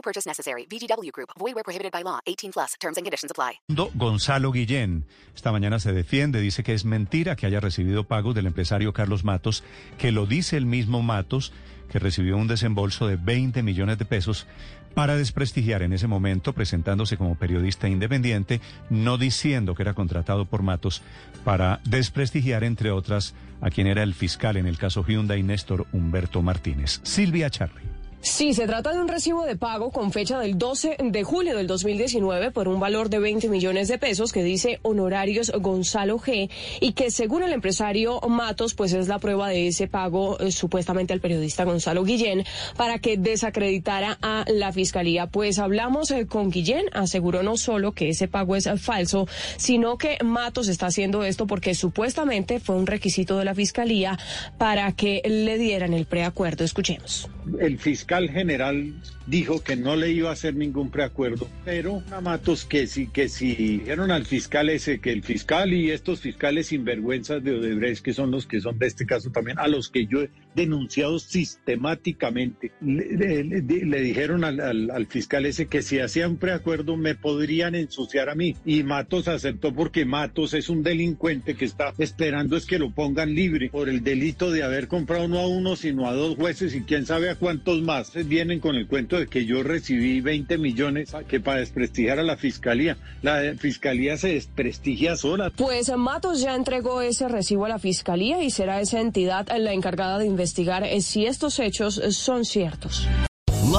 No purchase necessary. VGW Group. Void where prohibited by law. 18 plus. Terms and conditions apply. Gonzalo Guillén esta mañana se defiende, dice que es mentira que haya recibido pagos del empresario Carlos Matos, que lo dice el mismo Matos, que recibió un desembolso de 20 millones de pesos para desprestigiar en ese momento, presentándose como periodista independiente, no diciendo que era contratado por Matos para desprestigiar, entre otras, a quien era el fiscal en el caso Hyundai, Néstor Humberto Martínez. Silvia Charly. Sí, se trata de un recibo de pago con fecha del 12 de julio del 2019 por un valor de 20 millones de pesos que dice honorarios Gonzalo G y que según el empresario Matos pues es la prueba de ese pago eh, supuestamente al periodista Gonzalo Guillén para que desacreditara a la fiscalía. Pues hablamos eh, con Guillén, aseguró no solo que ese pago es falso, sino que Matos está haciendo esto porque supuestamente fue un requisito de la fiscalía para que le dieran el preacuerdo. Escuchemos. El fiscal general dijo que no le iba a hacer ningún preacuerdo, pero a Matos que sí, que sí, dijeron al fiscal ese, que el fiscal y estos fiscales sinvergüenzas de Odebrecht, que son los que son de este caso también, a los que yo he denunciado sistemáticamente, le, le- le dijeron al, al- al fiscal ese que si hacía un preacuerdo me podrían ensuciar a mí. Y Matos aceptó porque Matos es un delincuente que está esperando es que lo pongan libre por el delito de haber comprado no a uno, sino a dos jueces y quién sabe a cuántos más. Vienen con el cuento de que yo recibí 20 millones que para desprestigiar a la fiscalía. La fiscalía se desprestigia sola. Pues Matos ya entregó ese recibo a la fiscalía y será esa entidad la encargada de investigar si estos hechos son ciertos.